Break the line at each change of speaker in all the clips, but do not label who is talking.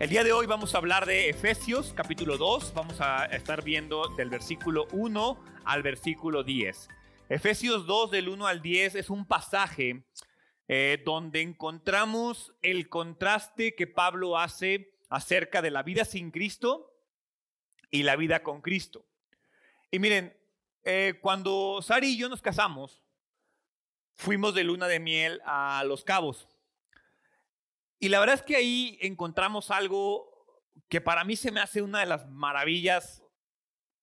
El día de hoy vamos a hablar de Efesios capítulo 2, vamos a estar viendo del versículo 1 al versículo 10. Efesios 2 del 1 al 10 es un pasaje eh, donde encontramos el contraste que Pablo hace acerca de la vida sin Cristo y la vida con Cristo. Y miren, eh, cuando Sari y yo nos casamos, fuimos de luna de miel a Los Cabos. Y la verdad es que ahí encontramos algo que para mí se me hace una de las maravillas,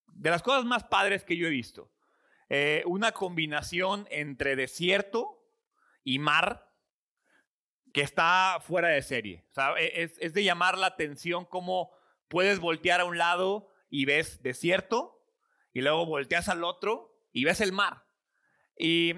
de las cosas más padres que yo he visto. Eh, una combinación entre desierto y mar que está fuera de serie. E, es, es de llamar la atención cómo puedes voltear a un lado y ves desierto y luego volteas al otro y ves el mar. Y,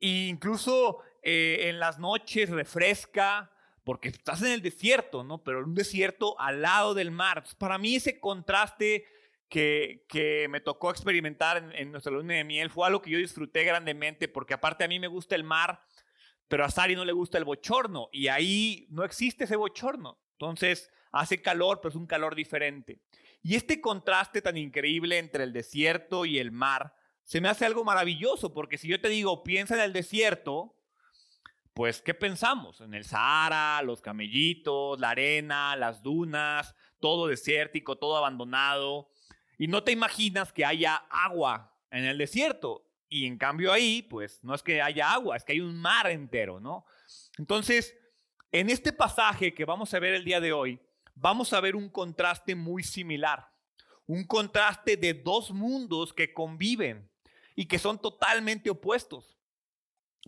incluso eh, en las noches refresca, porque estás en el desierto, ¿no? Pero un desierto al lado del mar. para mí ese contraste que, que me tocó experimentar en, nuestra luna de miel fue algo que yo disfruté grandemente, porque aparte a mí me gusta el mar, pero a Sari no le gusta el bochorno, y ahí no existe ese bochorno. Entonces hace calor, pero es un calor diferente. Y este contraste tan increíble entre el desierto y el mar se me hace algo maravilloso, porque si yo te digo, piensa en el desierto, pues, ¿qué pensamos? En el Sahara, los camellitos, la arena, las dunas, todo desértico, todo abandonado. Y no te imaginas que haya agua en el desierto. Y en cambio ahí, pues, no es que haya agua, es que hay un mar entero, ¿no? Entonces, en este pasaje que vamos a ver el día de hoy, vamos a ver un contraste muy similar. Un contraste de dos mundos que conviven y que son totalmente opuestos.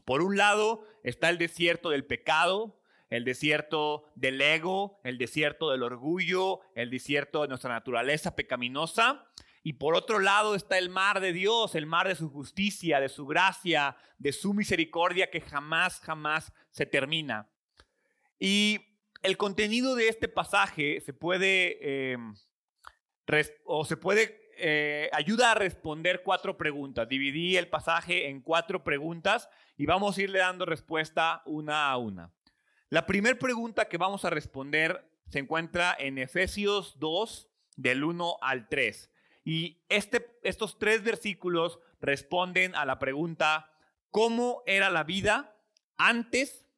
Por un lado está el desierto del pecado, el desierto del ego, el desierto del orgullo, el desierto de nuestra naturaleza pecaminosa. Y por otro lado está el mar de Dios, el mar de su justicia, de su gracia, de su misericordia que jamás, jamás se termina. Y el contenido de este pasaje se puede, eh, o se puede eh, ayuda a responder cuatro preguntas. Dividí el pasaje en cuatro preguntas y vamos a irle dando respuesta una a una. La primera pregunta que vamos a responder se encuentra en Efesios 2, del 1 al 3. Y este, estos tres versículos responden a la pregunta, ¿cómo era la vida antes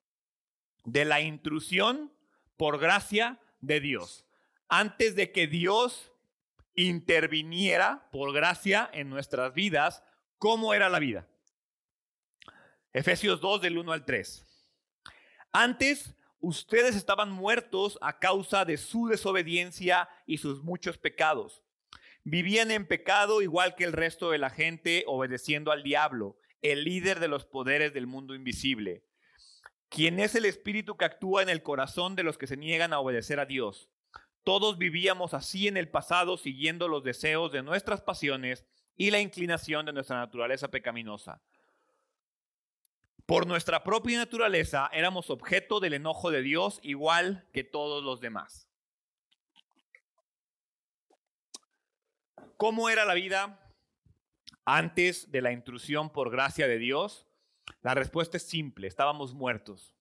de la intrusión por gracia de Dios? Antes de que Dios interviniera por gracia en nuestras vidas, ¿cómo era la vida? Efesios 2 del 1 al 3. Antes ustedes estaban muertos a causa de su desobediencia y sus muchos pecados. Vivían en pecado igual que el resto de la gente, obedeciendo al diablo, el líder de los poderes del mundo invisible, quien es el espíritu que actúa en el corazón de los que se niegan a obedecer a Dios. Todos vivíamos así en el pasado siguiendo los deseos de nuestras pasiones y la inclinación de nuestra naturaleza pecaminosa. Por nuestra propia naturaleza éramos objeto del enojo de Dios igual que todos los demás. ¿Cómo era la vida antes de la intrusión por gracia de Dios? La respuesta es simple, estábamos muertos.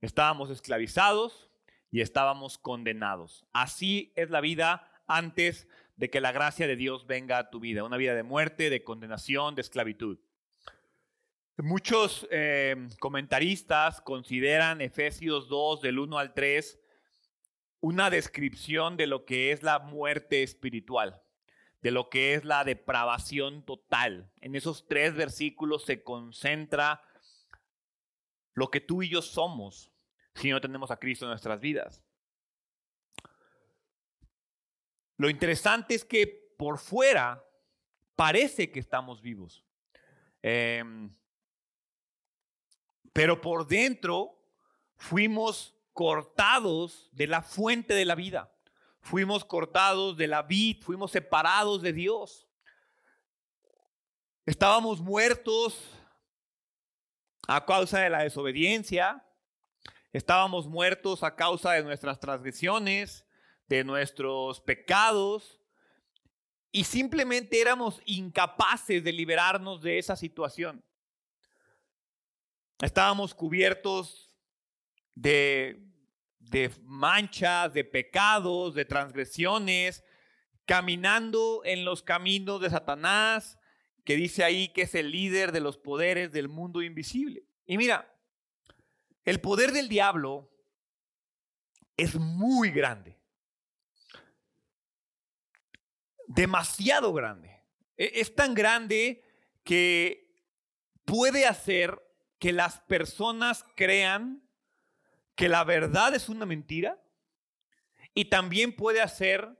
Estábamos esclavizados, y estábamos condenados. Así es la vida antes de que la gracia de Dios venga a tu vida, una vida de muerte, de condenación, de esclavitud. Muchos eh, comentaristas consideran Efesios 2 del 1 al 3 una descripción de lo que es la muerte espiritual, de lo que es la depravación total. En esos tres versículos se concentra lo que tú y yo somos, si no tenemos a Cristo en nuestras vidas. Lo interesante es que por fuera parece que estamos vivos, em, pero por dentro fuimos cortados de la fuente de la vida, fuimos cortados de la vid, fuimos separados de Dios. Estábamos muertos a causa de la desobediencia, Estábamos muertos a causa de nuestras transgresiones, de nuestros pecados, y simplemente éramos incapaces de liberarnos de esa situación. Estábamos cubiertos de, de manchas, de pecados, de transgresiones, caminando en los caminos de Satanás, que dice ahí que es el líder de los poderes del mundo invisible. Y mira, el poder del diablo es muy grande. Demasiado grande. E, es tan grande que puede hacer que las personas crean que la verdad es una mentira y también puede hacer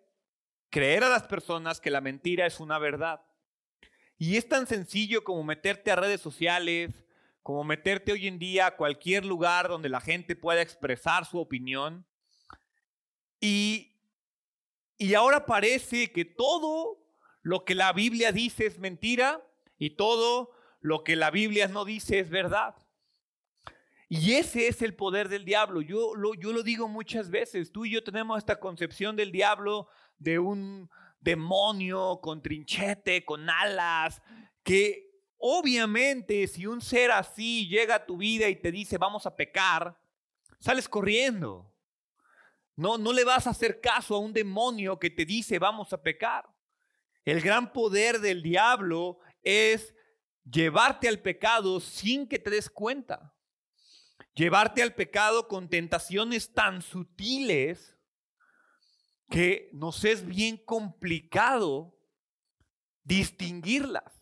creer a las personas que la mentira es una verdad. Y es tan sencillo como meterte a redes sociales, como meterte hoy en día a cualquier lugar donde la gente pueda expresar su opinión. Y, y ahora parece que todo lo que la Biblia dice es mentira y todo lo que la Biblia no dice es verdad. Y ese es el poder del diablo. Yo lo, yo lo digo muchas veces. Tú y yo tenemos esta concepción del diablo de un demonio con trinchete, con alas, que obviamente si un ser así llega a tu vida y te dice vamos a pecar, sales corriendo. No, no le vas a hacer caso a un demonio que te dice vamos a pecar. El gran poder del diablo es llevarte al pecado sin que te des cuenta. Llevarte al pecado con tentaciones tan sutiles que nos es bien complicado distinguirlas.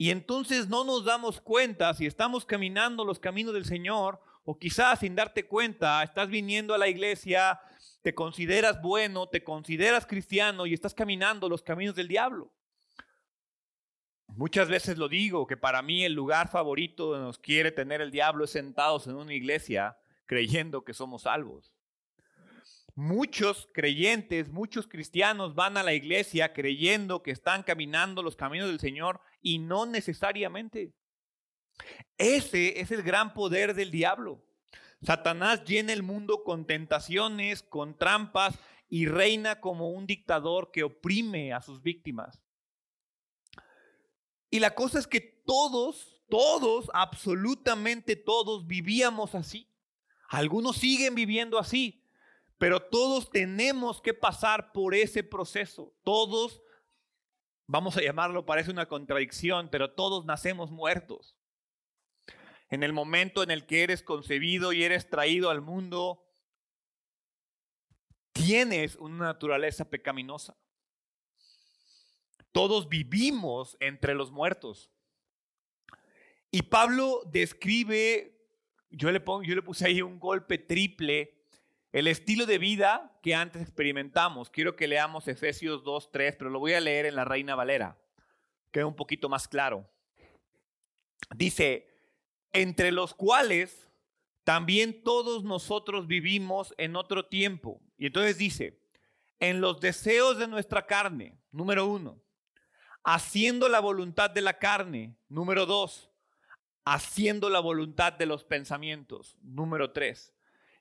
Y entonces no nos damos cuenta si estamos caminando los caminos del Señor o quizás sin darte cuenta estás viniendo a la iglesia, te consideras bueno, te consideras cristiano y estás caminando los caminos del diablo. Muchas veces lo digo, que para mí el lugar favorito donde nos quiere tener el diablo es sentados en una iglesia creyendo que somos salvos. Muchos creyentes, muchos cristianos van a la iglesia creyendo que están caminando los caminos del Señor y no necesariamente. Ese es el gran poder del diablo. Satanás llena el mundo con tentaciones, con trampas y reina como un dictador que oprime a sus víctimas. Y la cosa es que todos, todos, absolutamente todos vivíamos así. Algunos siguen viviendo así, pero todos tenemos que pasar por ese proceso. Todos, vamos a llamarlo, parece una contradicción, pero todos nacemos muertos. En el momento en el que eres concebido y eres traído al mundo, tienes una naturaleza pecaminosa. Todos vivimos entre los muertos. Y Pablo describe, yo le, pongo, yo le puse ahí un golpe triple, el estilo de vida que antes experimentamos. Quiero que leamos Efesios 2, 3, pero lo voy a leer en la Reina Valera, queda un poquito más claro. Dice, entre los cuales también todos nosotros vivimos en otro tiempo. Y entonces dice, en los deseos de nuestra carne, número uno, haciendo la voluntad de la carne. Número dos, haciendo la voluntad de los pensamientos. Número tres,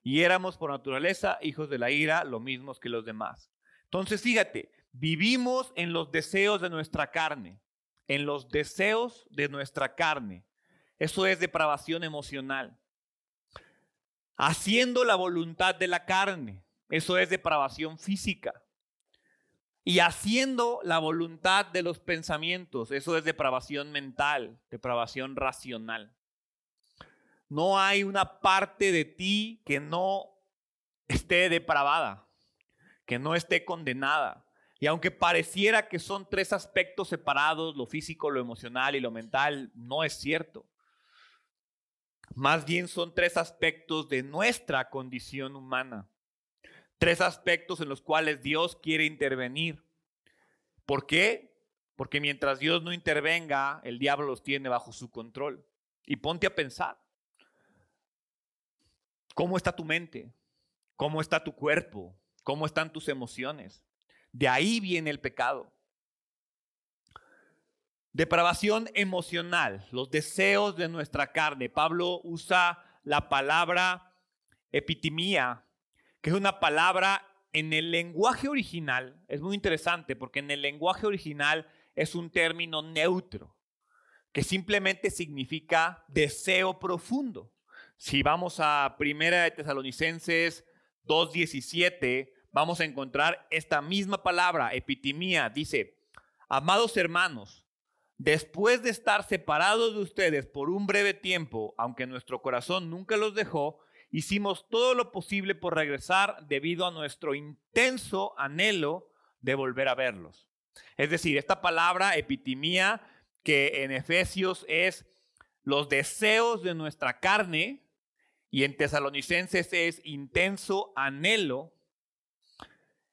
y éramos por naturaleza hijos de la ira, lo mismos que los demás. Entonces, fíjate, vivimos en los deseos de nuestra carne, en los deseos de nuestra carne. Eso es depravación emocional. Haciendo la voluntad de la carne, eso es depravación física y haciendo la voluntad de los pensamientos. Eso es depravación mental, depravación racional. No hay una parte de ti que no esté depravada, que no esté condenada. Y aunque pareciera que son tres aspectos separados, lo físico, lo emocional y lo mental, no es cierto. Más bien son tres aspectos de nuestra condición humana. Tres aspectos en los cuales Dios quiere intervenir. ¿Por qué? Porque mientras Dios no intervenga, el diablo los tiene bajo su control. Y ponte a pensar. ¿Cómo está tu mente? ¿Cómo está tu cuerpo? ¿Cómo están tus emociones? De ahí viene el pecado. Depravación emocional, los deseos de nuestra carne. Pablo usa la palabra epitimía, que es una palabra en el lenguaje original, es muy interesante porque en el lenguaje original es un término neutro, que simplemente significa deseo profundo. Si vamos a Primera de Tesalonicenses 2.17 vamos a encontrar esta misma palabra, epitimía. Dice, amados hermanos, después de estar separados de ustedes por un breve tiempo, aunque nuestro corazón nunca los dejó, hicimos todo lo posible por regresar debido a nuestro intenso anhelo de volver a verlos. Es decir, esta palabra epitimía que en Efesios es los deseos de nuestra carne y en tesalonicenses es intenso anhelo,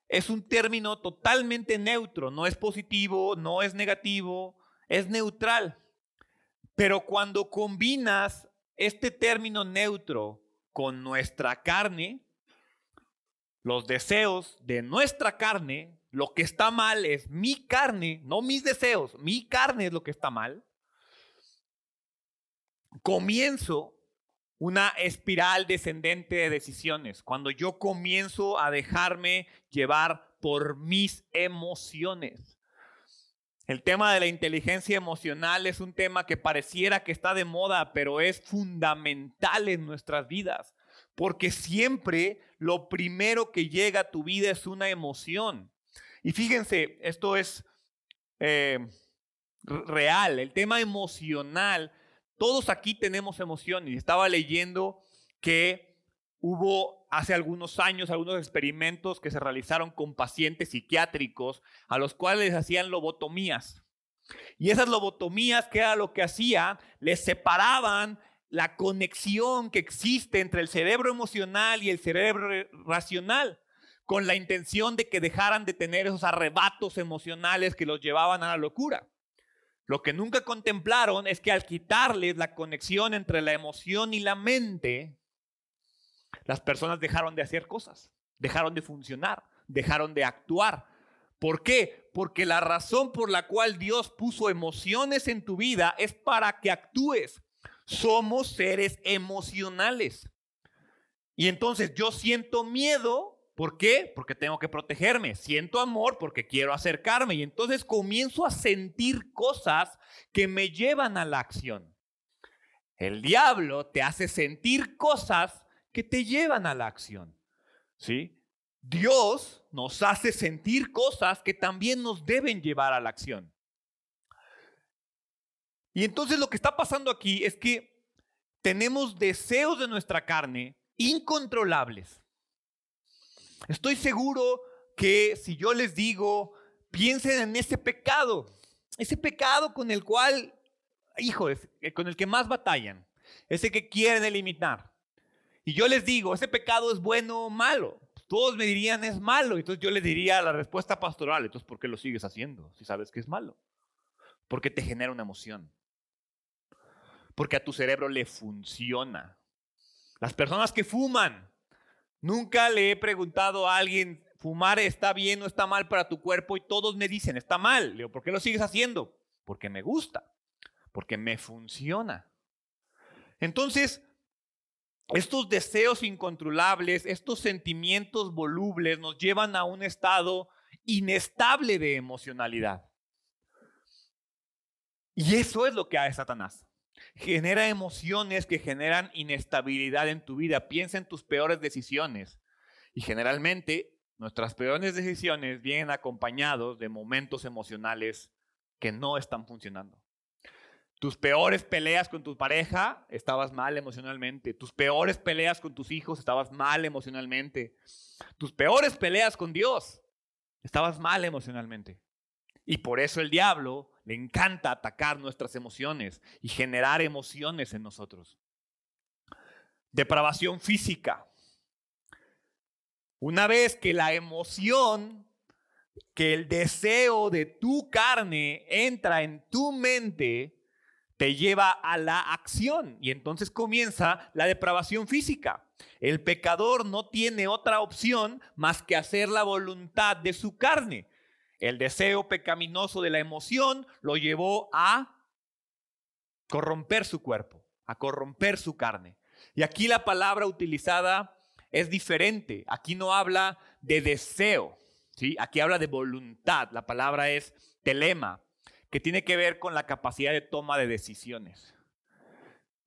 es un término totalmente neutro, no es positivo, no es negativo, es neutral. Pero cuando combinas este término neutro con nuestra carne, los deseos de nuestra carne, lo que está mal es mi carne, no mis deseos, mi carne es lo que está mal. Comienzo una espiral descendente de decisiones, cuando yo comienzo a dejarme llevar por mis emociones. El tema de la inteligencia emocional es un tema que pareciera que está de moda, pero es fundamental en nuestras vidas, porque siempre lo primero que llega a tu vida es una emoción. Y fíjense, esto es eh, real, el tema emocional, todos aquí tenemos emociones. Estaba leyendo que hubo hace algunos años algunos experimentos que se realizaron con pacientes psiquiátricos a los cuales les hacían lobotomías. Y esas lobotomías, que era lo que hacían? Les separaban la conexión que existe entre el cerebro emocional y el cerebro racional, con la intención de que dejaran de tener esos arrebatos emocionales que los llevaban a la locura. Lo que nunca contemplaron es que al quitarles la conexión entre la emoción y la mente, las personas dejaron de hacer cosas, dejaron de funcionar, dejaron de actuar. ¿Por qué? Porque la razón por la cual Dios puso emociones en tu vida es para que actúes. Somos seres emocionales. Y entonces yo siento miedo, ¿por qué? Porque tengo que protegerme. Siento amor porque quiero acercarme. Y entonces comienzo a sentir cosas que me llevan a la acción. El diablo te hace sentir cosas que te llevan a la acción. ¿Sí? Dios nos hace sentir cosas que también nos deben llevar a la acción. Y entonces lo que está pasando aquí es que tenemos deseos de nuestra carne incontrolables. Estoy seguro que si yo les digo, piensen en ese pecado, ese pecado con el cual, hijo, con el que más batallan, ese que quieren eliminar. Y yo les digo, ¿ese pecado es bueno o malo? Todos me dirían, es malo. Entonces yo les diría la respuesta pastoral, entonces ¿por qué lo sigues haciendo si sabes que es malo? Porque te genera una emoción. Porque a tu cerebro le funciona. Las personas que fuman, nunca le he preguntado a alguien, fumar está bien o está mal para tu cuerpo y todos me dicen, está mal. Le digo, ¿por qué lo sigues haciendo? Porque me gusta, porque me funciona. Entonces, estos deseos incontrolables, estos sentimientos volubles nos llevan a un estado inestable de emocionalidad. Y eso es lo que hace Satanás. Genera emociones que generan inestabilidad en tu vida. Piensa en tus peores decisiones. Y generalmente nuestras peores decisiones vienen acompañados de momentos emocionales que no están funcionando. Tus peores peleas con tu pareja, estabas mal emocionalmente. Tus peores peleas con tus hijos, estabas mal emocionalmente. Tus peores peleas con Dios, estabas mal emocionalmente. Y por eso el diablo le encanta atacar nuestras emociones y generar emociones en nosotros. Depravación física. Una vez que la emoción, que el deseo de tu carne entra en tu mente, te lleva a la acción y entonces comienza la depravación física. El pecador no tiene otra opción más que hacer la voluntad de su carne. El deseo pecaminoso de la emoción lo llevó a corromper su cuerpo, a corromper su carne. Y aquí la palabra utilizada es diferente. Aquí no habla de deseo, ¿sí? Aquí habla de voluntad. La palabra es telema, que tiene que ver con la capacidad de toma de decisiones.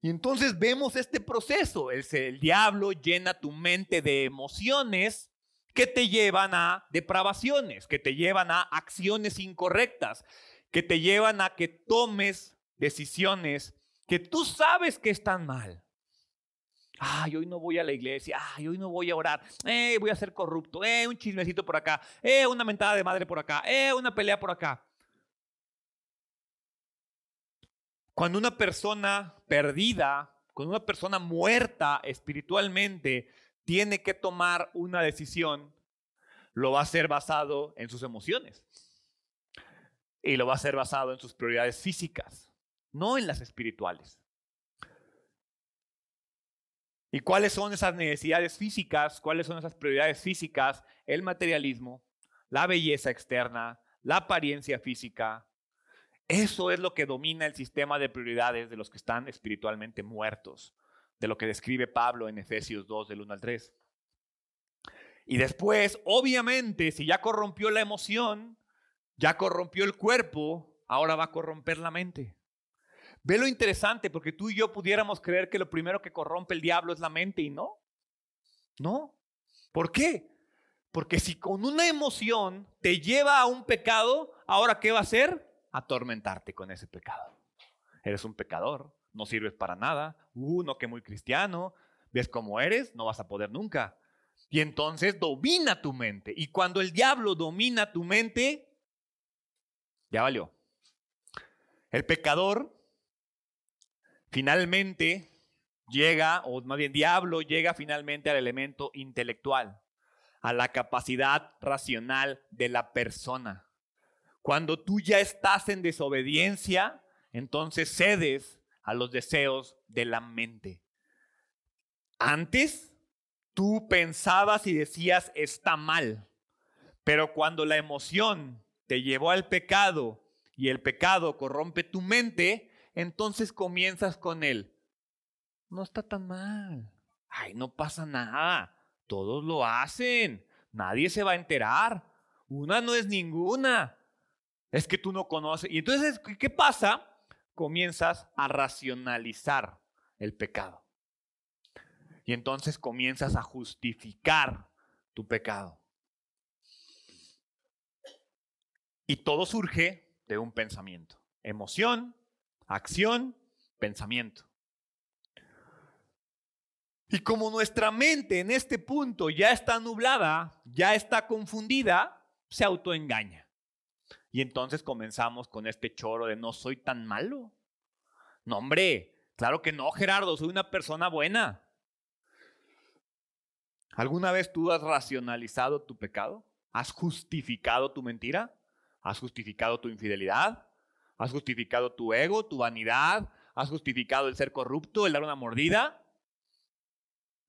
Y entonces vemos este proceso. El, el diablo llena tu mente de emociones que te llevan a depravaciones, que te llevan a acciones incorrectas, que te llevan a que tomes decisiones que tú sabes que están mal. Ay, hoy no voy a la iglesia. Ay, hoy no voy a orar. Eh, voy a ser corrupto. Eh, un chismecito por acá. Eh, una mentada de madre por acá. Eh, una pelea por acá. Cuando una persona perdida, cuando una persona muerta espiritualmente tiene que tomar una decisión, lo va a hacer basado en sus emociones. Y lo va a hacer basado en sus prioridades físicas, no en las espirituales. ¿Y cuáles son esas necesidades físicas? ¿Cuáles son esas prioridades físicas? El materialismo, la belleza externa, la apariencia física, eso es lo que domina el sistema de prioridades de los que están espiritualmente muertos, de lo que describe Pablo en Efesios 2 del 1 al 3. Y después, obviamente, si ya corrompió la emoción, ya corrompió el cuerpo, ahora va a corromper la mente. Ve lo interesante, porque tú y yo pudiéramos creer que lo primero que corrompe el diablo es la mente y no. No. ¿Por qué? Porque si con una emoción te lleva a un pecado, ahora ¿qué va a hacer? atormentarte con ese pecado. Eres un pecador, no sirves para nada, uno que muy cristiano, ves cómo eres, no vas a poder nunca. Y entonces domina tu mente. Y cuando el diablo domina tu mente, ya valió. El pecador finalmente llega, o más bien diablo llega finalmente al elemento intelectual, a la capacidad racional de la persona. Cuando tú ya estás en desobediencia, entonces cedes a los deseos de la mente. Antes tú pensabas y decías está mal, pero cuando la emoción te llevó al pecado y el pecado corrompe tu mente, entonces comienzas con él. No está tan mal. Ay, no pasa nada. Todos lo hacen. Nadie se va a enterar. Una no es ninguna. Es que tú no conoces. Y entonces, ¿qué pasa? Comienzas a racionalizar el pecado. Y entonces comienzas a justificar tu pecado. Y todo surge de un pensamiento. Emoción, acción, pensamiento. Y como nuestra mente en este punto ya está nublada, ya está confundida, se autoengaña. Y entonces comenzamos con este choro de no soy tan malo. No, hombre, claro que no, Gerardo, soy una persona buena. ¿Alguna vez tú has racionalizado tu pecado? ¿Has justificado tu mentira? ¿Has justificado tu infidelidad? ¿Has justificado tu ego, tu vanidad? ¿Has justificado el ser corrupto, el dar una mordida?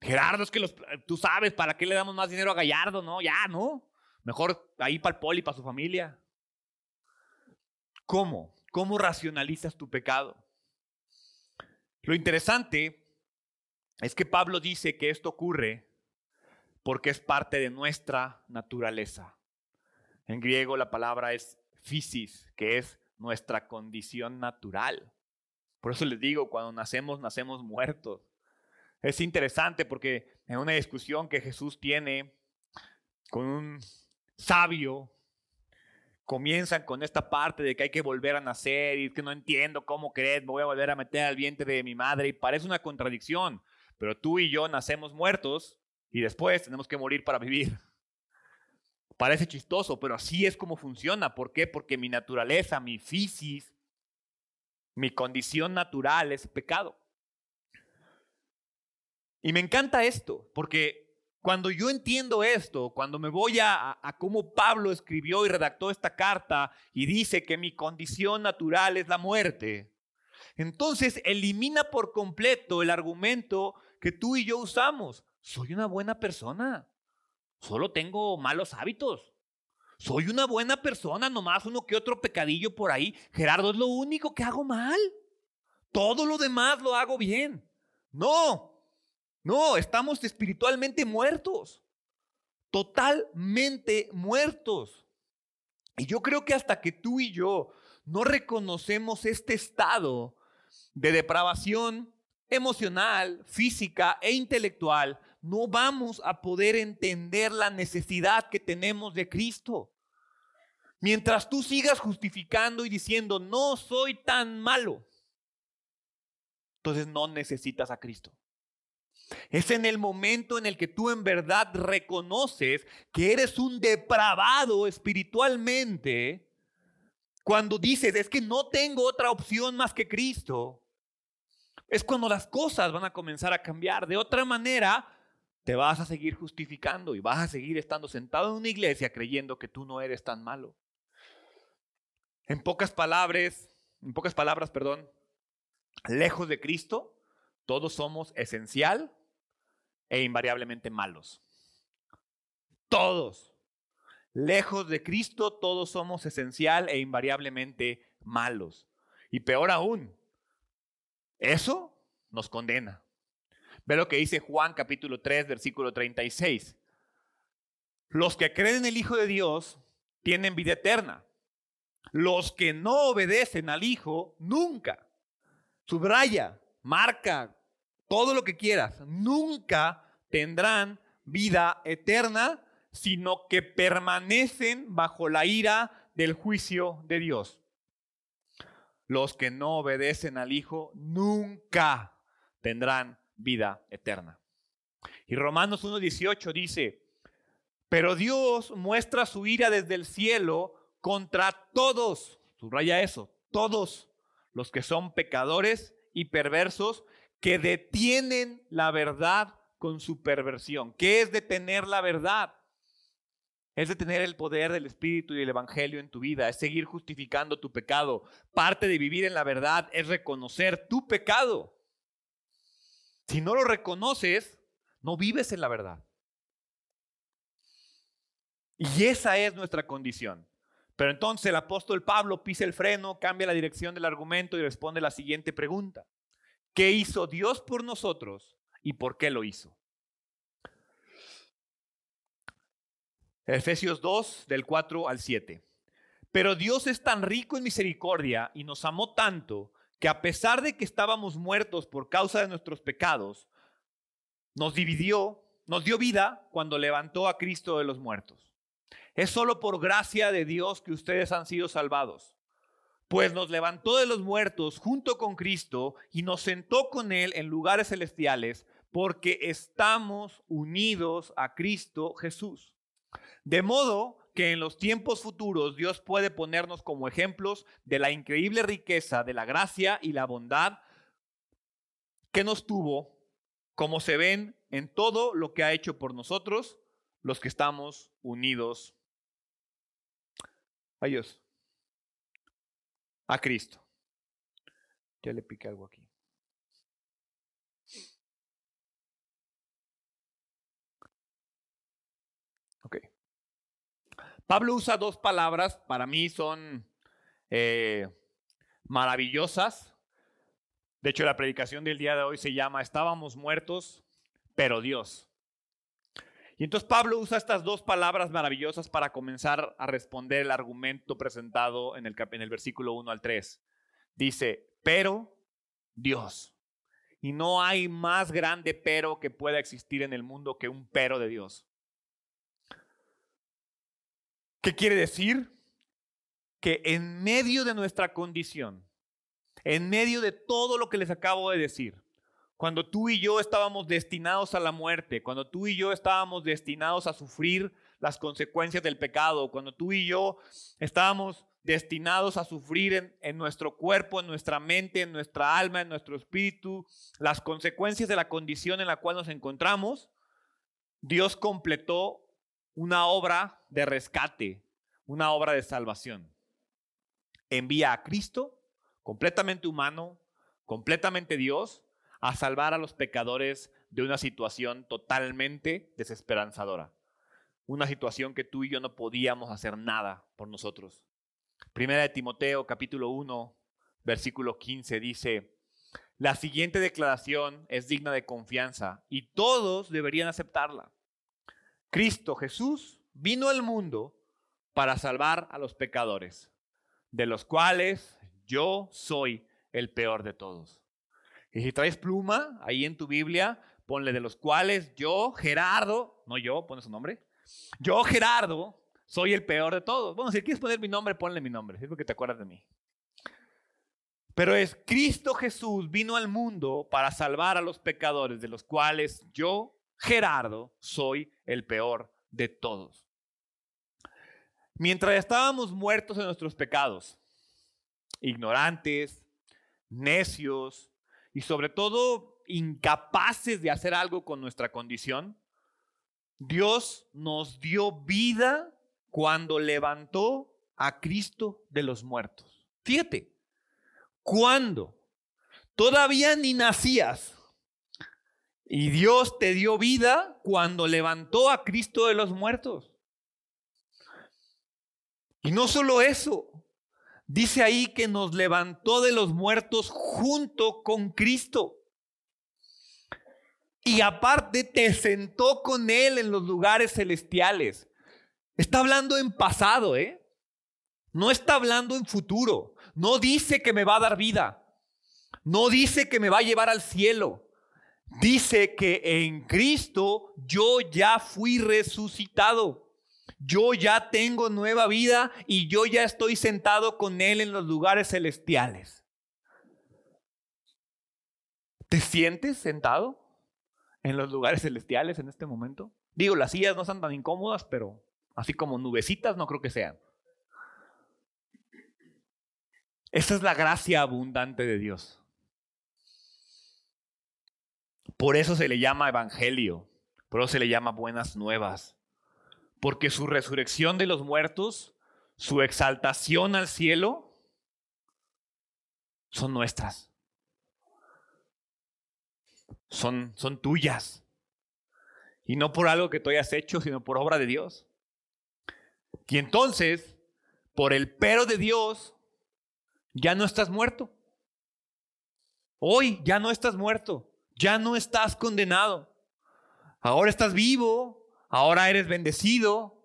Gerardo, es que los, tú sabes, ¿para qué le damos más dinero a Gallardo? No, ya, no. Mejor ahí para el poli, para su familia. ¿Cómo? ¿Cómo racionalizas tu pecado? Lo interesante es que Pablo dice que esto ocurre porque es parte de nuestra naturaleza. En griego la palabra es physis, que es nuestra condición natural. Por eso les digo, cuando nacemos, nacemos muertos. Es interesante porque en una discusión que Jesús tiene con un sabio comienzan con esta parte de que hay que volver a nacer y que no entiendo cómo crees, me voy a volver a meter al vientre de mi madre y parece una contradicción, pero tú y yo nacemos muertos y después tenemos que morir para vivir. Parece chistoso, pero así es como funciona. ¿Por qué? Porque mi naturaleza, mi fisis, mi condición natural es pecado. Y me encanta esto, porque cuando yo entiendo esto, cuando me voy a, cómo Pablo escribió y redactó esta carta y dice que mi condición natural es la muerte, entonces elimina por completo el argumento que tú y yo usamos. Soy una buena persona, solo tengo malos hábitos. Soy una buena persona, nomás uno que otro pecadillo por ahí. Gerardo, es lo único que hago mal. Todo lo demás lo hago bien. No, no, estamos espiritualmente muertos, totalmente muertos. Y yo creo que hasta que tú y yo no reconocemos este estado de depravación, emocional, física e intelectual, no vamos a poder entender la necesidad que tenemos de Cristo. Mientras tú sigas justificando y diciendo, no soy tan malo, entonces no necesitas a Cristo. Es en el momento en el que tú en verdad reconoces que eres un depravado espiritualmente, cuando dices, es que no tengo otra opción más que Cristo, es cuando las cosas van a comenzar a cambiar. De otra manera, te vas a seguir justificando y vas a seguir estando sentado en una iglesia creyendo que tú no eres tan malo. En pocas palabras, en pocas palabras, perdón, lejos de Cristo, todos somos esencial e invariablemente malos. Todos. Lejos de Cristo, todos somos esencial e invariablemente malos. Y peor aún, eso nos condena. Ve lo que dice Juan capítulo 3, versículo 36. Los que creen en el Hijo de Dios tienen vida eterna. Los que no obedecen al Hijo, nunca. Subraya, marca, todo lo que quieras. Nunca tendrán vida eterna, sino que permanecen bajo la ira del juicio de Dios. Los que no obedecen al Hijo nunca tendrán vida eterna. Y Romanos 1.18 dice, pero Dios muestra su ira desde el cielo contra todos, subraya eso, todos los que son pecadores y perversos que detienen la verdad con su perversión. ¿Qué es detener la verdad? Es detener el poder del Espíritu y el Evangelio en tu vida, es seguir justificando tu pecado. Parte de vivir en la verdad es reconocer tu pecado. Si no lo reconoces, no vives en la verdad. Y esa es nuestra condición. Pero entonces el apóstol Pablo pisa el freno, cambia la dirección del argumento y responde la siguiente pregunta. ¿Qué hizo Dios por nosotros y por qué lo hizo? Efesios 2, del 4 al 7. Pero Dios es tan rico en misericordia y nos amó tanto que a pesar de que estábamos muertos por causa de nuestros pecados, nos dividió, nos dio vida cuando levantó a Cristo de los muertos. Es solo por gracia de Dios que ustedes han sido salvados. Pues nos levantó de los muertos junto con Cristo y nos sentó con Él en lugares celestiales porque estamos unidos a Cristo Jesús. De modo que en los tiempos futuros Dios puede ponernos como ejemplos de la increíble riqueza de la gracia y la bondad que nos tuvo, como se ven en todo lo que ha hecho por nosotros, los que estamos unidos a Dios. A Cristo. Ya le piqué algo aquí. Ok. Pablo usa dos palabras, para mí son eh, maravillosas. De hecho, la predicación del día de hoy se llama Estábamos muertos, pero Dios. Y entonces Pablo usa estas dos palabras maravillosas para comenzar a responder el argumento presentado en el, versículo 1 al 3. Dice, pero Dios. Y no hay más grande pero que pueda existir en el mundo que un pero de Dios. ¿Qué quiere decir? Que en medio de nuestra condición, en medio de todo lo que les acabo de decir, cuando tú y yo estábamos destinados a la muerte, cuando tú y yo estábamos destinados a sufrir las consecuencias del pecado, cuando tú y yo estábamos destinados a sufrir en, en, nuestro cuerpo, en nuestra mente, en nuestra alma, en nuestro espíritu, las consecuencias de la condición en la cual nos encontramos, Dios completó una obra de rescate, una obra de salvación. Envía a Cristo, completamente humano, completamente Dios, a salvar a los pecadores de una situación totalmente desesperanzadora. Una situación que tú y yo no podíamos hacer nada por nosotros. Primera de Timoteo capítulo 1, versículo 15 dice, la siguiente declaración es digna de confianza y todos deberían aceptarla. Cristo Jesús vino al mundo para salvar a los pecadores, de los cuales yo soy el peor de todos. Y si traes pluma ahí en tu Biblia, ponle de los cuales yo, Gerardo, no yo, pone su nombre, yo, Gerardo, soy el peor de todos. Bueno, si quieres poner mi nombre, ponle mi nombre, es porque te acuerdas de mí. Pero es Cristo Jesús vino al mundo para salvar a los pecadores, de los cuales yo, Gerardo, soy el peor de todos. Mientras estábamos muertos en nuestros pecados, ignorantes, necios y sobre todo incapaces de hacer algo con nuestra condición, Dios nos dio vida cuando levantó a Cristo de los muertos. Fíjate, cuando todavía ni nacías y Dios te dio vida cuando levantó a Cristo de los muertos. Y no solo eso, dice ahí que nos levantó de los muertos junto con Cristo. Y aparte te sentó con Él en los lugares celestiales. Está hablando en pasado, ¿eh? No está hablando en futuro. No dice que me va a dar vida. No dice que me va a llevar al cielo. Dice que en Cristo yo ya fui resucitado. Yo ya tengo nueva vida y yo ya estoy sentado con Él en los lugares celestiales. ¿Te sientes sentado en los lugares celestiales en este momento? Digo, las sillas no son tan incómodas, pero así como nubecitas no creo que sean. Esa es la gracia abundante de Dios. Por eso se le llama evangelio, por eso se le llama buenas nuevas, porque su resurrección de los muertos, su exaltación al cielo, son nuestras. Son, son tuyas. Y no por algo que tú hayas hecho, sino por obra de Dios. Y entonces, por el pero de Dios, ya no estás muerto. Hoy ya no estás muerto, ya no estás condenado. Ahora estás vivo, ahora eres bendecido,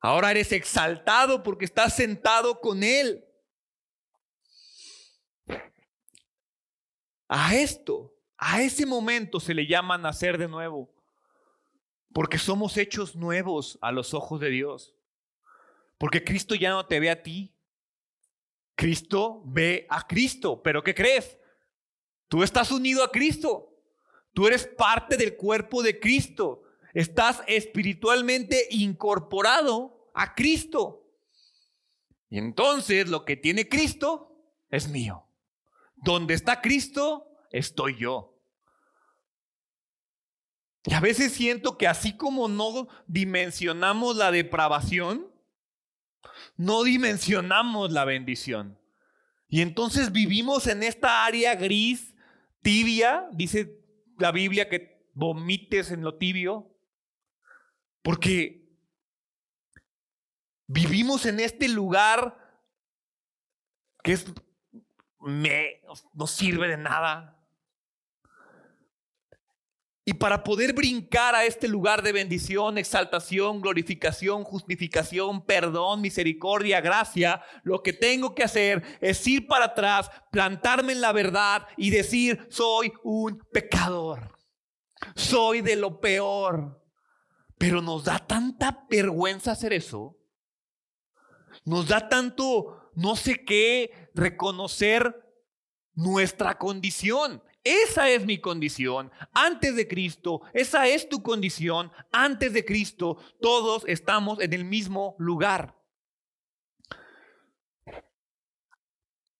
ahora eres exaltado porque estás sentado con Él. A esto, a ese momento se le llama nacer de nuevo, porque somos hechos nuevos a los ojos de Dios, porque Cristo ya no te ve a ti, Cristo ve a Cristo. ¿Pero qué crees? Tú estás unido a Cristo. Tú eres parte del cuerpo de Cristo. Estás espiritualmente incorporado a Cristo. Y entonces lo que tiene Cristo es mío. Donde está Cristo, estoy yo. Y a veces siento que así como no dimensionamos la depravación, no dimensionamos la bendición. Y entonces vivimos en esta área gris, tibia, dice la Biblia que vomites en lo tibio, porque vivimos en este lugar que es, no sirve de nada. Y para poder brincar a este lugar de bendición, exaltación, glorificación, justificación, perdón, misericordia, gracia, lo que tengo que hacer es ir para atrás, plantarme en la verdad y decir, soy un pecador. Soy de lo peor. Pero nos da tanta vergüenza hacer eso. Nos da tanto, no sé qué, reconocer nuestra condición. Esa es mi condición antes de Cristo. Esa es tu condición antes de Cristo. Todos estamos en el mismo lugar.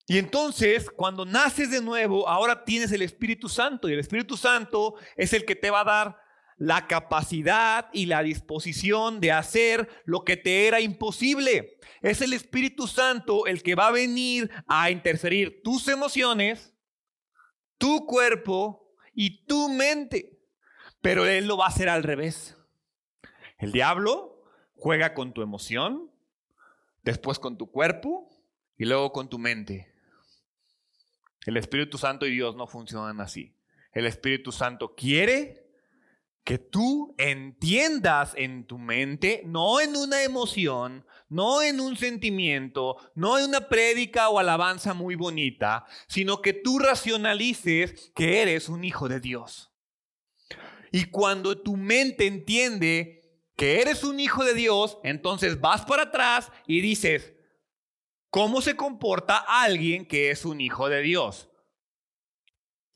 Y entonces, cuando naces de nuevo, ahora tienes el Espíritu Santo. Y el Espíritu Santo es el que te va a dar la capacidad y la disposición de hacer lo que te era imposible. Es el Espíritu Santo el que va a venir a interferir tus emociones tu cuerpo y tu mente. Pero Él lo va a hacer al revés. El diablo juega con tu emoción, después con tu cuerpo y luego con tu mente. El Espíritu Santo y Dios no funcionan así. El Espíritu Santo quiere que tú entiendas en tu mente, no en una emoción, no en un sentimiento, no en una prédica o alabanza muy bonita, sino que tú racionalices que eres un hijo de Dios. Y cuando tu mente entiende que eres un hijo de Dios, entonces vas para atrás y dices, ¿cómo se comporta alguien que es un hijo de Dios?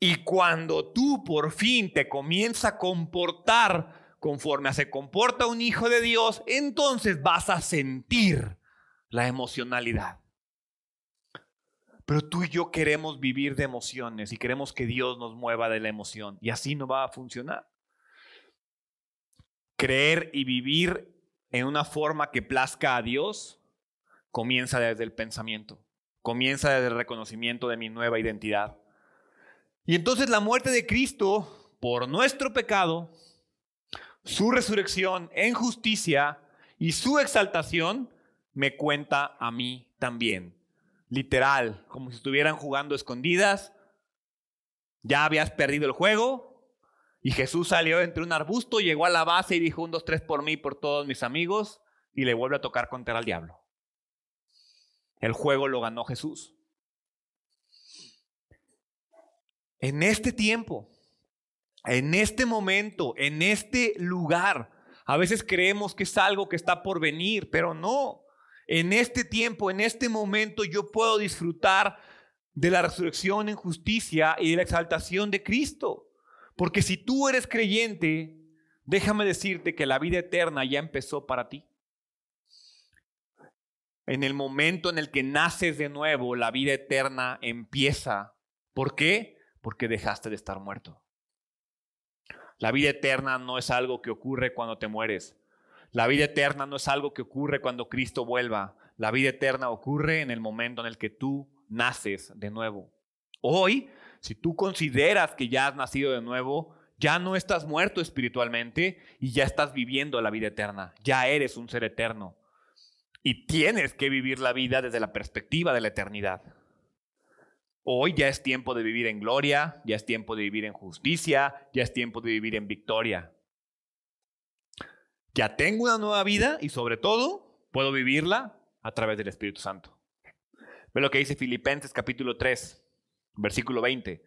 Y cuando tú por fin te comienzas a comportar conforme se comporta un hijo de Dios, entonces vas a sentir la emocionalidad. Pero tú y yo queremos vivir de emociones y queremos que Dios nos mueva de la emoción y así no va a funcionar. Creer y vivir en una forma que plazca a Dios comienza desde el pensamiento, comienza desde el reconocimiento de mi nueva identidad. Y entonces la muerte de Cristo por nuestro pecado, su resurrección en justicia y su exaltación me cuenta a mí también. Literal, como si estuvieran jugando escondidas. Ya habías perdido el juego y Jesús salió entre un arbusto, llegó a la base y dijo un, dos, tres por mí, por todos mis amigos y le vuelve a tocar contra el diablo. El juego lo ganó Jesús. En este tiempo, en este momento, en este lugar. A veces creemos que es algo que está por venir, pero no. En este tiempo, en este momento, yo puedo disfrutar de la resurrección en justicia y de la exaltación de Cristo. Porque si tú eres creyente, déjame decirte que la vida eterna ya empezó para ti. En el momento en el que naces de nuevo, la vida eterna empieza. ¿Por qué? Porque dejaste de estar muerto. La vida eterna no es algo que ocurre cuando te mueres. La vida eterna no es algo que ocurre cuando Cristo vuelva. La vida eterna ocurre en el momento en el que tú naces de nuevo. Hoy, si tú consideras que ya has nacido de nuevo, ya no estás muerto espiritualmente y ya estás viviendo la vida eterna. Ya eres un ser eterno. Y tienes que vivir la vida desde la perspectiva de la eternidad. Hoy ya es tiempo de vivir en gloria, ya es tiempo de vivir en justicia, ya es tiempo de vivir en victoria. Ya tengo una nueva vida y sobre todo puedo vivirla a través del Espíritu Santo. Ve lo que dice Filipenses capítulo 3, versículo 20.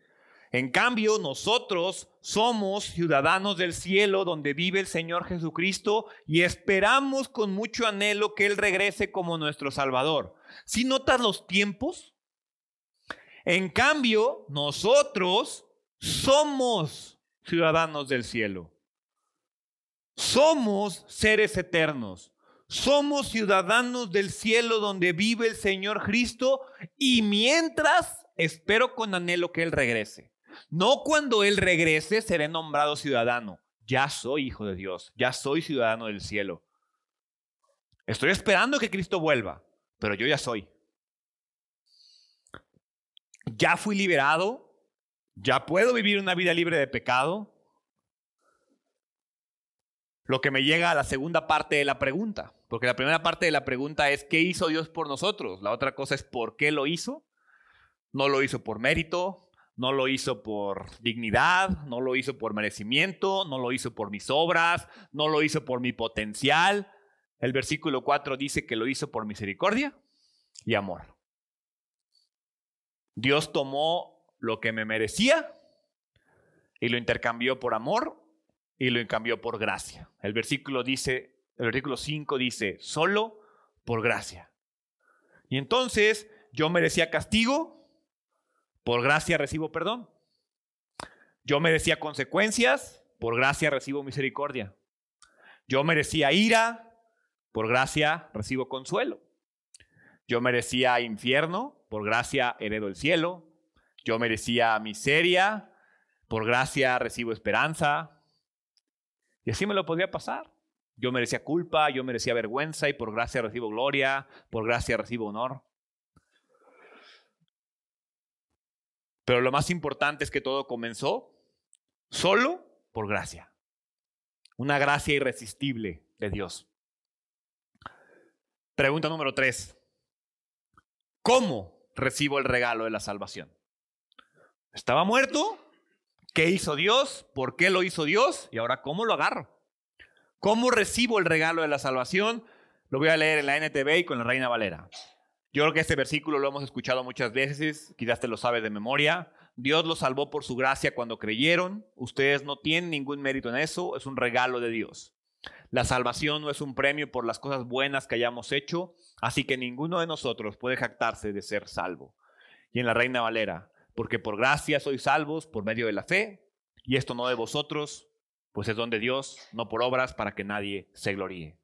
En cambio, nosotros somos ciudadanos del cielo donde vive el Señor Jesucristo y esperamos con mucho anhelo que Él regrese como nuestro Salvador. Si notas los tiempos, en cambio, nosotros somos ciudadanos del cielo. Somos seres eternos. Somos ciudadanos del cielo donde vive el Señor Cristo y mientras espero con anhelo que Él regrese. No cuando Él regrese seré nombrado ciudadano. Ya soy hijo de Dios, ya soy ciudadano del cielo. Estoy esperando que Cristo vuelva, pero yo ya soy ya fui liberado, ya puedo vivir una vida libre de pecado. Lo que me llega a la segunda parte de la pregunta, porque la primera parte de la pregunta es ¿qué hizo Dios por nosotros? La otra cosa es ¿por qué lo hizo? No lo hizo por mérito, no lo hizo por dignidad, no lo hizo por merecimiento, no lo hizo por mis obras, no lo hizo por mi potencial. El versículo 4 dice que lo hizo por misericordia y amor. Dios tomó lo que me merecía y lo intercambió por amor y lo cambió por gracia. El versículo dice, el versículo 5 dice, solo por gracia. Y entonces yo merecía castigo, por gracia recibo perdón. Yo merecía consecuencias, por gracia recibo misericordia. Yo merecía ira, por gracia recibo consuelo. Yo merecía infierno, por gracia heredo el cielo. Yo merecía miseria, por gracia recibo esperanza. Y así me lo podría pasar. Yo merecía culpa, yo merecía vergüenza y por gracia recibo gloria, por gracia recibo honor. Pero lo más importante es que todo comenzó solo por gracia. Una gracia irresistible de Dios. Pregunta número tres. ¿Cómo recibo el regalo de la salvación. Estaba muerto, ¿Qué hizo Dios? ¿Por qué lo hizo Dios? Y ahora, ¿cómo lo agarro? ¿Cómo recibo el regalo de la salvación? Lo voy a leer en la NTV y con la Reina Valera. Yo creo que este versículo lo hemos escuchado muchas veces, quizás te lo sabes de memoria. Dios los salvó por su gracia cuando creyeron. Ustedes no tienen ningún mérito en eso, es un regalo de Dios. La salvación no es un premio por las cosas buenas que hayamos hecho, así que ninguno de nosotros puede jactarse de ser salvo. Y en la Reina Valera, porque por gracia sois salvos por medio de la fe, y esto no de vosotros, pues es don de Dios, no por obras para que nadie se gloríe.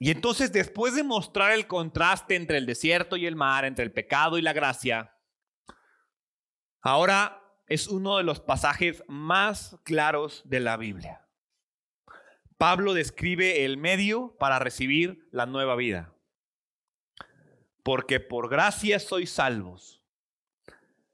Y entonces, después de mostrar el contraste entre el desierto y el mar, entre el pecado y la gracia, ahora es uno de los pasajes más claros de la Biblia. Pablo describe el medio para recibir la nueva vida. Porque por gracia sois salvos.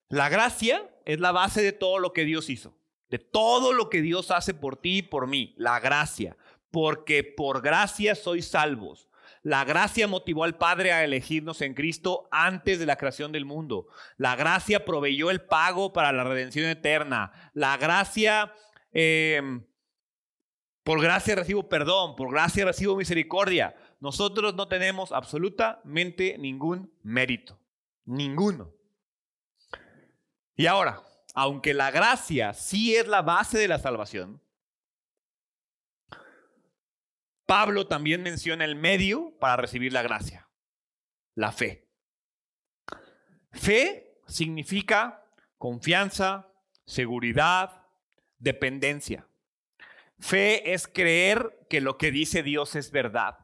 La gracia es la base de todo lo que Dios hizo, de todo lo que Dios hace por ti y por mí, la gracia porque por gracia sois salvos. La gracia motivó al Padre a elegirnos en Cristo antes de la creación del mundo. La gracia proveyó el pago para la redención eterna. La gracia, em, por gracia recibo perdón, por gracia recibo misericordia. Nosotros no tenemos absolutamente ningún mérito. Ninguno. Y ahora, aunque la gracia sí es la base de la salvación, Pablo también menciona el medio para recibir la gracia, la fe. Fe significa confianza, seguridad, dependencia. Fe es creer que lo que dice Dios es verdad.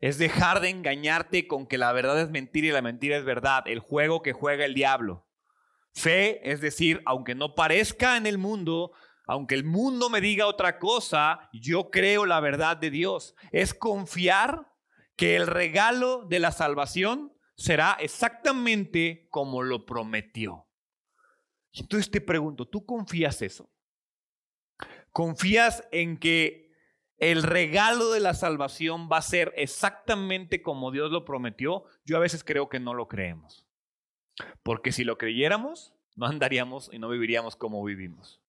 Es dejar de engañarte con que la verdad es mentira y la mentira es verdad, el juego que juega el diablo. Fe es decir, aunque no parezca en el mundo, aunque el mundo me diga otra cosa, yo creo la verdad de Dios. Es confiar que el regalo de la salvación será exactamente como lo prometió. Entonces te pregunto, ¿tú confías eso? ¿Confías en que el regalo de la salvación va a ser exactamente como Dios lo prometió? Yo a veces creo que no lo creemos. Porque si lo creyéramos, no andaríamos y no viviríamos como vivimos.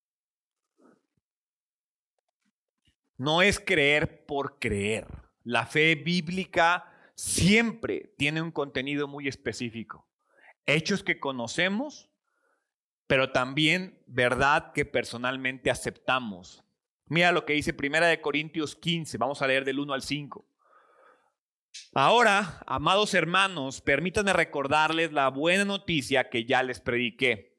No es creer por creer. La fe bíblica siempre tiene un contenido muy específico. Hechos que conocemos, pero también verdad que personalmente aceptamos. Mira lo que dice Primera de Corintios 15, vamos a leer del 1 al 5. Ahora, amados hermanos, permítanme recordarles la buena noticia que ya les prediqué.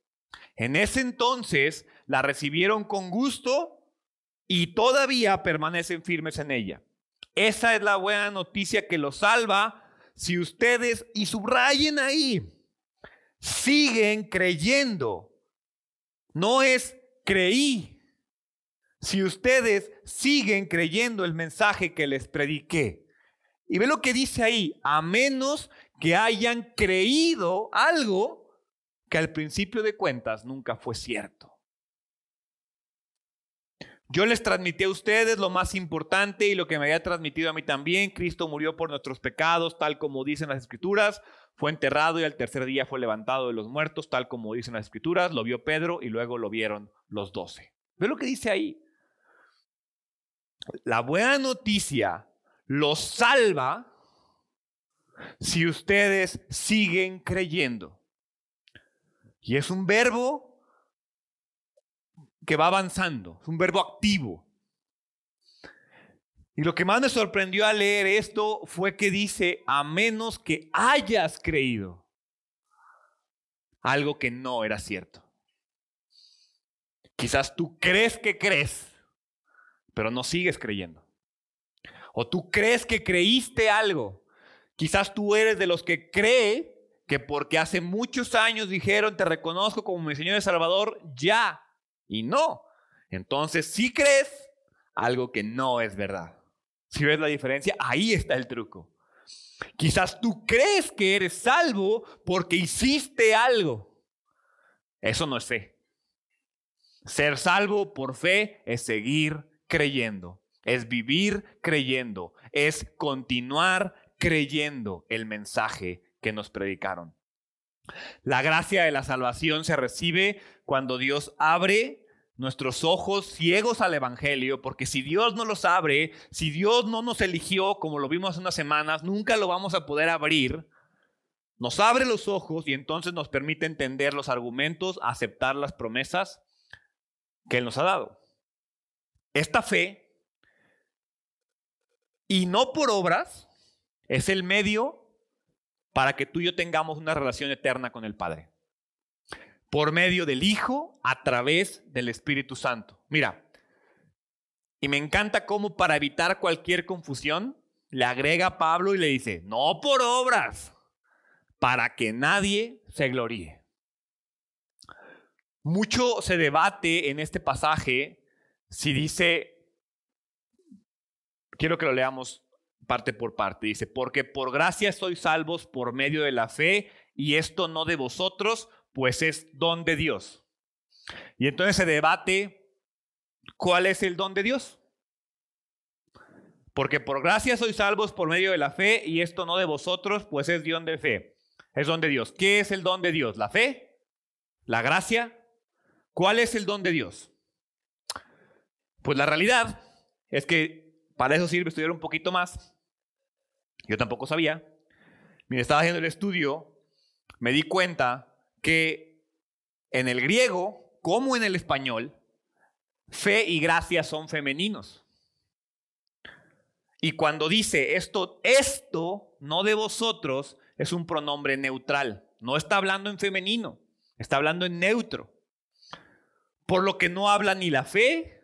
En ese entonces la recibieron con gusto y todavía permanecen firmes en ella. Esa es la buena noticia que los salva si ustedes, y subrayen ahí, siguen creyendo. No es creí. Si ustedes siguen creyendo el mensaje que les prediqué. Y ve lo que dice ahí, a menos que hayan creído algo que al principio de cuentas nunca fue cierto. Yo les transmití a ustedes lo más importante y lo que me había transmitido a mí también. Cristo murió por nuestros pecados, tal como dicen las escrituras. Fue enterrado y al tercer día fue levantado de los muertos, tal como dicen las escrituras. Lo vio Pedro y luego lo vieron los doce. ¿Ve lo que dice ahí? La buena noticia los salva si ustedes siguen creyendo. Y es un verbo que va avanzando, es un verbo activo. Y lo que más me sorprendió al leer esto fue que dice, a menos que hayas creído algo que no era cierto. Quizás tú crees que crees, pero no sigues creyendo. O tú crees que creíste algo. Quizás tú eres de los que cree que porque hace muchos años dijeron, te reconozco como mi Señor y Salvador, ya y no. Entonces, si crees algo que no es verdad. Si ves la diferencia, ahí está el truco. Quizás tú crees que eres salvo porque hiciste algo. Eso no es fe. Ser salvo por fe es seguir creyendo, es vivir creyendo, es continuar creyendo el mensaje que nos predicaron. La gracia de la salvación se recibe cuando Dios abre nuestros ojos ciegos al Evangelio, porque si Dios no los abre, si Dios no nos eligió, como lo vimos hace unas semanas, nunca lo vamos a poder abrir. Nos abre los ojos y entonces nos permite entender los argumentos, aceptar las promesas que Él nos ha dado. Esta fe, y no por obras, es el medio para que tú y yo tengamos una relación eterna con el Padre. Por medio del Hijo, a través del Espíritu Santo. Mira, y me encanta cómo para evitar cualquier confusión, le agrega Pablo y le dice, no por obras, para que nadie se gloríe. Mucho se debate en este pasaje si dice, quiero que lo leamos parte por parte. Dice, porque por gracia sois salvos por medio de la fe, y esto no de vosotros, pues es don de Dios. Y entonces se debate cuál es el don de Dios. Porque por gracia sois salvos por medio de la fe, y esto no de vosotros, pues es don de fe. Es don de Dios. ¿Qué es el don de Dios? ¿La fe? ¿La gracia? ¿Cuál es el don de Dios? Pues la realidad es que para eso sirve estudiar un poquito más. Yo tampoco sabía. Mientras estaba haciendo el estudio, me di cuenta que en el griego, como en el español, fe y gracia son femeninos. Y cuando dice esto, esto, no de vosotros, es un pronombre neutral. No está hablando en femenino, está hablando en neutro. Por lo que no habla ni la fe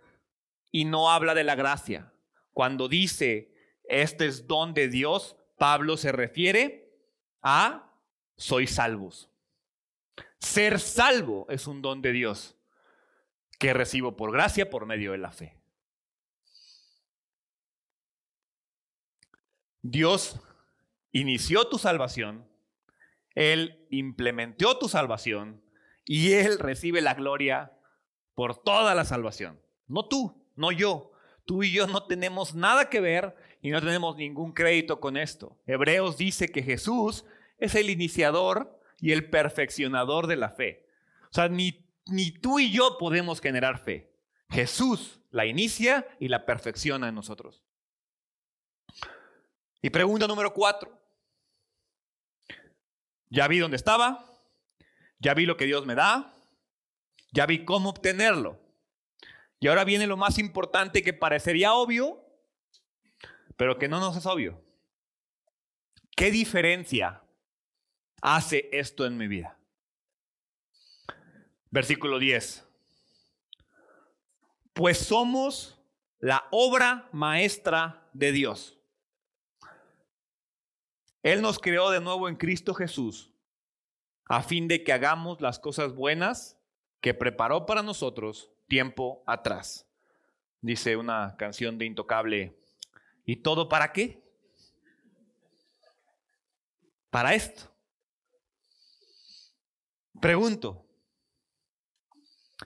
y no habla de la gracia. Cuando dice este es don de Dios, Pablo se refiere a soy salvos. Ser salvo es un don de Dios que recibo por gracia por medio de la fe. Dios inició tu salvación, Él implementó tu salvación y Él recibe la gloria por toda la salvación. No tú, no yo. Tú y yo no tenemos nada que ver y no tenemos ningún crédito con esto. Hebreos dice que Jesús es el iniciador y el perfeccionador de la fe. O sea, ni, ni tú y yo podemos generar fe. Jesús la inicia y la perfecciona en nosotros. Y pregunta número cuatro. Ya vi dónde estaba, ya vi lo que Dios me da, ya vi cómo obtenerlo. Y ahora viene lo más importante que parecería obvio, pero que no nos es obvio. ¿Qué diferencia hace esto en mi vida? Versículo 10. Pues somos la obra maestra de Dios. Él nos creó de nuevo en Cristo Jesús a fin de que hagamos las cosas buenas que preparó para nosotros tiempo atrás. Dice una canción de Intocable. ¿Y todo para qué? Para esto. Pregunto,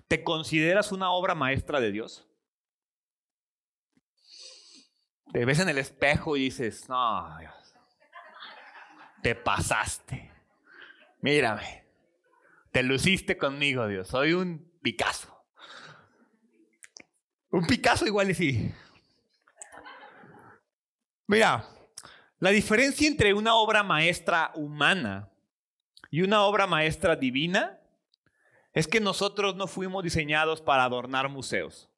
¿te consideras una obra maestra de Dios? Te ves en el espejo y dices, no, Dios, te pasaste. Mírame, te luciste conmigo, Dios. Soy un Picasso. Un Picasso igual y sí. Mira, la diferencia entre una obra maestra humana y una obra maestra divina es que nosotros no fuimos diseñados para adornar museos.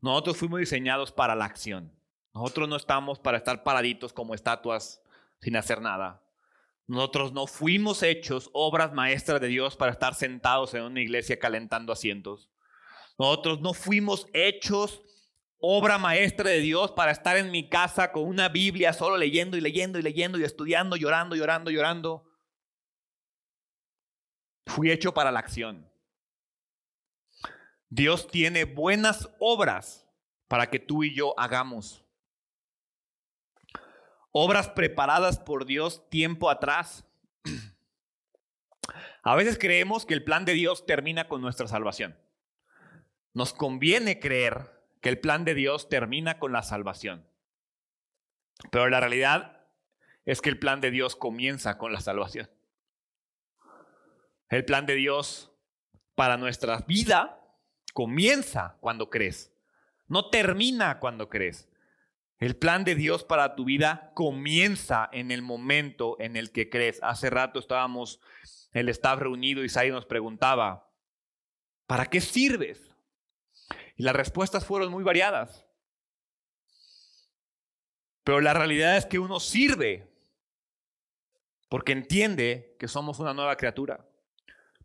Nosotros fuimos diseñados para la acción. Nosotros no estamos para estar paraditos como estatuas sin hacer nada. Nosotros no fuimos hechos obras maestras de Dios para estar sentados en una iglesia calentando asientos. Nosotros no fuimos hechos obra maestra de Dios para estar en mi casa con una Biblia solo leyendo y leyendo y leyendo y estudiando, llorando, llorando, llorando. Fui hecho para la acción. Dios tiene buenas obras para que tú y yo hagamos. Obras preparadas por Dios tiempo atrás. A veces creemos que el plan de Dios termina con nuestra salvación. Nos conviene creer que el plan de Dios termina con la salvación. Pero la realidad es que el plan de Dios comienza con la salvación. El plan de Dios para nuestra vida comienza cuando crees, no termina cuando crees. El plan de Dios para tu vida comienza en el momento en el que crees. Hace rato estábamos el staff reunido y Sai nos preguntaba, ¿para qué sirves? Y las respuestas fueron muy variadas. Pero la realidad es que uno sirve porque entiende que somos una nueva criatura,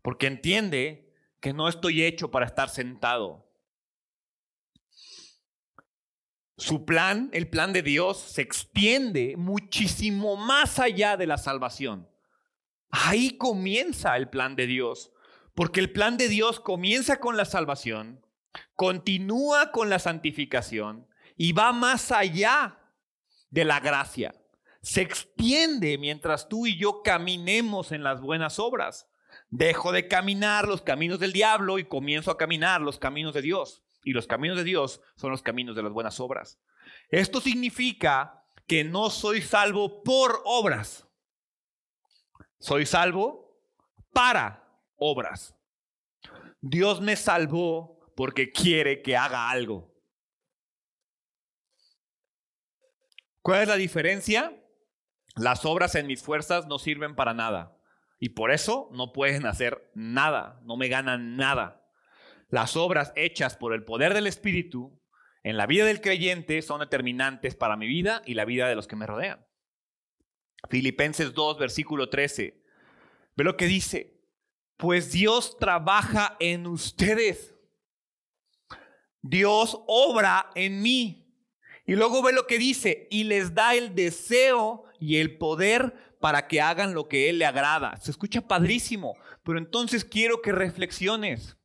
porque entiende que no estoy hecho para estar sentado, Su plan, el plan de Dios, se extiende muchísimo más allá de la salvación. Ahí comienza el plan de Dios, porque el plan de Dios comienza con la salvación, continúa con la santificación y va más allá de la gracia. Se extiende mientras tú y yo caminemos en las buenas obras. Dejo de caminar los caminos del diablo y comienzo a caminar los caminos de Dios. Y los caminos de Dios son los caminos de las buenas obras. Esto significa que no soy salvo por obras. Soy salvo para obras. Dios me salvó porque quiere que haga algo. ¿Cuál es la diferencia? Las obras en mis fuerzas no sirven para nada. Y por eso no pueden hacer nada, no me ganan nada. Las obras hechas por el poder del Espíritu en la vida del creyente son determinantes para mi vida y la vida de los que me rodean. Filipenses 2, versículo 13. Ve lo que dice. Pues Dios trabaja en ustedes. Dios obra en mí. Y luego ve lo que dice. Y les da el deseo y el poder para que hagan lo que Él le agrada. Se escucha padrísimo. Pero entonces quiero que reflexiones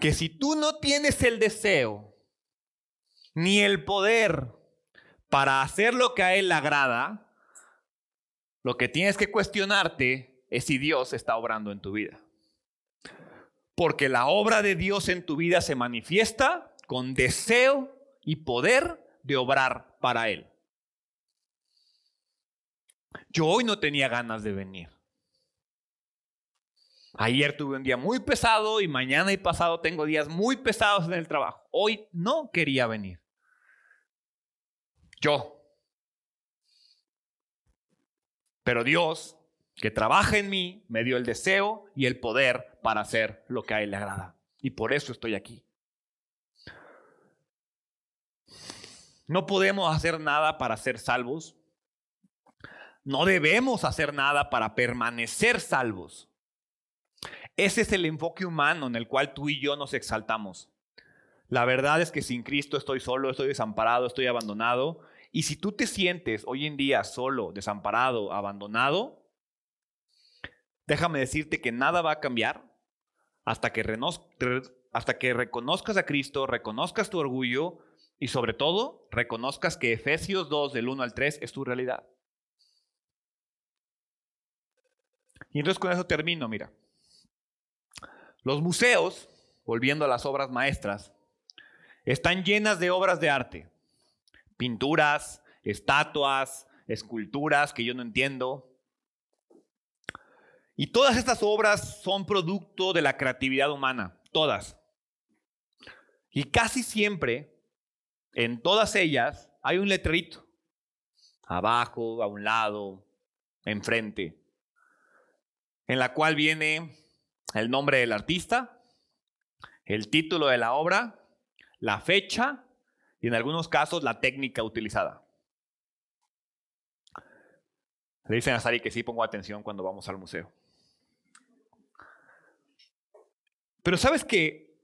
que si tú no tienes el deseo ni el poder para hacer lo que a Él le agrada, lo que tienes que cuestionarte es si Dios está obrando en tu vida. Porque la obra de Dios en tu vida se manifiesta con deseo y poder de obrar para Él. Yo hoy no tenía ganas de venir. Ayer tuve un día muy pesado y mañana y pasado tengo días muy pesados en el trabajo. Hoy no quería venir. Yo. Pero Dios, que trabaja en mí, me dio el deseo y el poder para hacer lo que a Él le agrada. Y por eso estoy aquí. No podemos hacer nada para ser salvos. No debemos hacer nada para permanecer salvos. Ese es el enfoque humano en el cual tú y yo nos exaltamos. La verdad es que sin Cristo estoy solo, estoy desamparado, estoy abandonado. Y si tú te sientes hoy en día solo, desamparado, abandonado, déjame decirte que nada va a cambiar hasta que, reconozcas a Cristo, reconozcas tu orgullo y sobre todo reconozcas que Efesios 2 del 1 al 3 es tu realidad. Y entonces con eso termino, mira. Los museos, volviendo a las obras maestras, están llenas de obras de arte, pinturas, estatuas, esculturas que yo no entiendo. Y todas estas obras son producto de la creatividad humana, todas. Y casi siempre, en todas ellas, hay un letrerito, abajo, a un lado, enfrente, en la cual viene el nombre del artista, el título de la obra, la fecha y en algunos casos la técnica utilizada. Le dicen a Sari que sí pongo atención cuando vamos al museo. Pero sabes que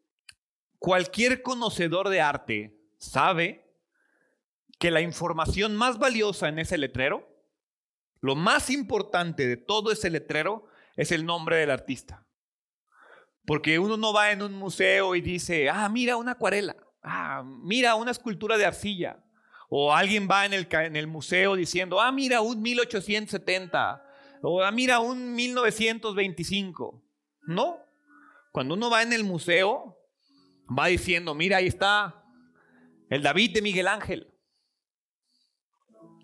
cualquier conocedor de arte sabe que la información más valiosa en ese letrero, lo más importante de todo ese letrero, es el nombre del artista. Porque uno no va en un museo y dice, ah, mira una acuarela, ah, mira una escultura de arcilla. O alguien va en el, en el museo diciendo, ah, mira un 1870, o ah, mira un 1925. No, cuando uno va en el museo, va diciendo, mira, ahí está el David de Miguel Ángel.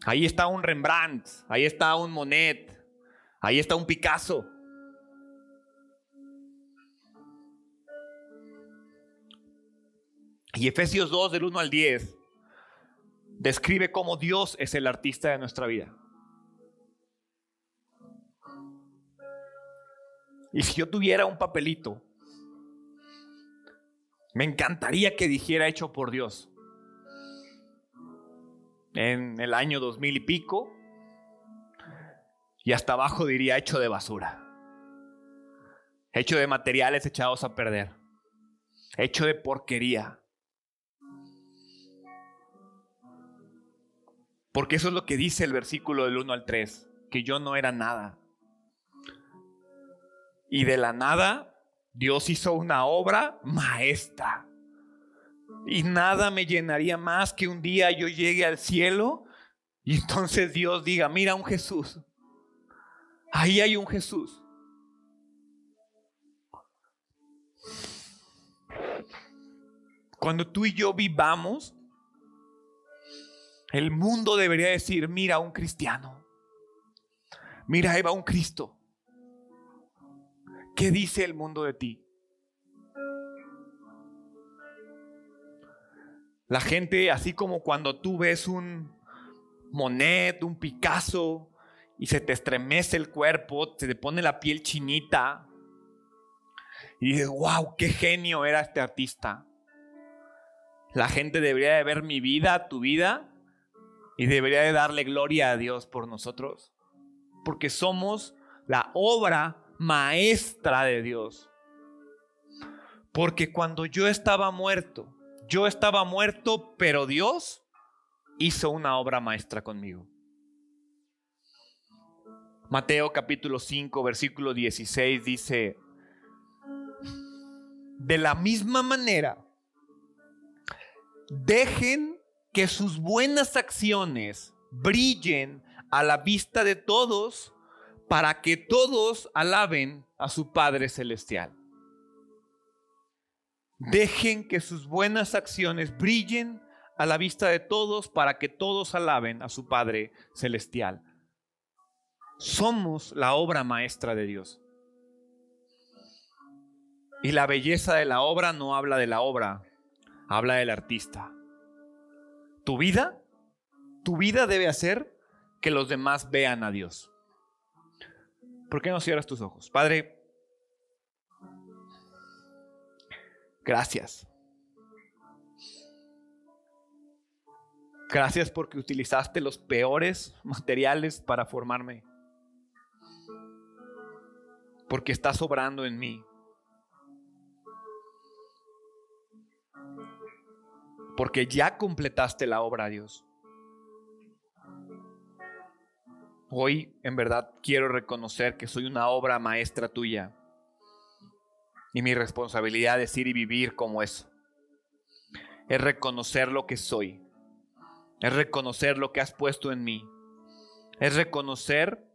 Ahí está un Rembrandt, ahí está un Monet, ahí está un Picasso. Y Efesios 2 del 1 al 10 describe cómo Dios es el artista de nuestra vida. Y si yo tuviera un papelito, me encantaría que dijera hecho por Dios. En el año 2000 y pico, y hasta abajo diría hecho de basura, hecho de materiales echados a perder, hecho de porquería. Porque eso es lo que dice el versículo del 1 al 3, que yo no era nada. Y de la nada, Dios hizo una obra maestra. Y nada me llenaría más que un día yo llegue al cielo y entonces Dios diga, mira un Jesús. Ahí hay un Jesús. Cuando tú y yo vivamos, el mundo debería decir, mira un cristiano. Mira, ahí va un Cristo. ¿Qué dice el mundo de ti? La gente, así como cuando tú ves un Monet, un Picasso, y se te estremece el cuerpo, se te pone la piel chinita, y dices, wow, qué genio era este artista. La gente debería de ver mi vida, tu vida, y debería de darle gloria a Dios por nosotros, porque somos la obra maestra de Dios. Porque cuando yo estaba muerto, yo estaba muerto, pero Dios hizo una obra maestra conmigo. Mateo capítulo 5, versículo 16 dice, de la misma manera, dejen que sus buenas acciones brillen a la vista de todos para que todos alaben a su Padre Celestial. Dejen que sus buenas acciones brillen a la vista de todos para que todos alaben a su Padre Celestial. Somos la obra maestra de Dios. Y la belleza de la obra no habla de la obra, habla del artista. Tu vida, tu vida debe hacer que los demás vean a Dios. ¿Por qué no cierras tus ojos? Padre, gracias. Gracias porque utilizaste los peores materiales para formarme. Porque estás obrando en mí. Porque ya completaste la obra, Dios. Hoy en verdad quiero reconocer que soy una obra maestra tuya. Y mi responsabilidad es ir y vivir como eso. Es reconocer lo que soy. Es reconocer lo que has puesto en mí. Es reconocer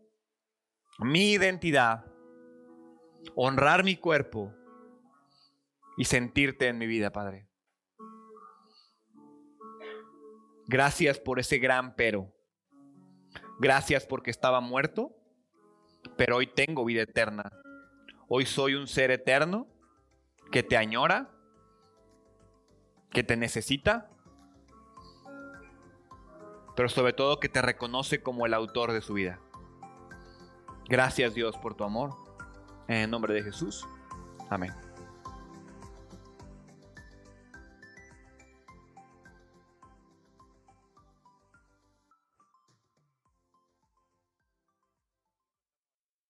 mi identidad. Honrar mi cuerpo. Y sentirte en mi vida, Padre. Gracias por ese gran pero Gracias porque estaba muerto, pero hoy tengo vida eterna. Hoy soy un ser eterno que te añora, que te necesita, pero sobre todo que te reconoce como el autor de su vida. Gracias Dios por tu amor. En el nombre de Jesús. Amén.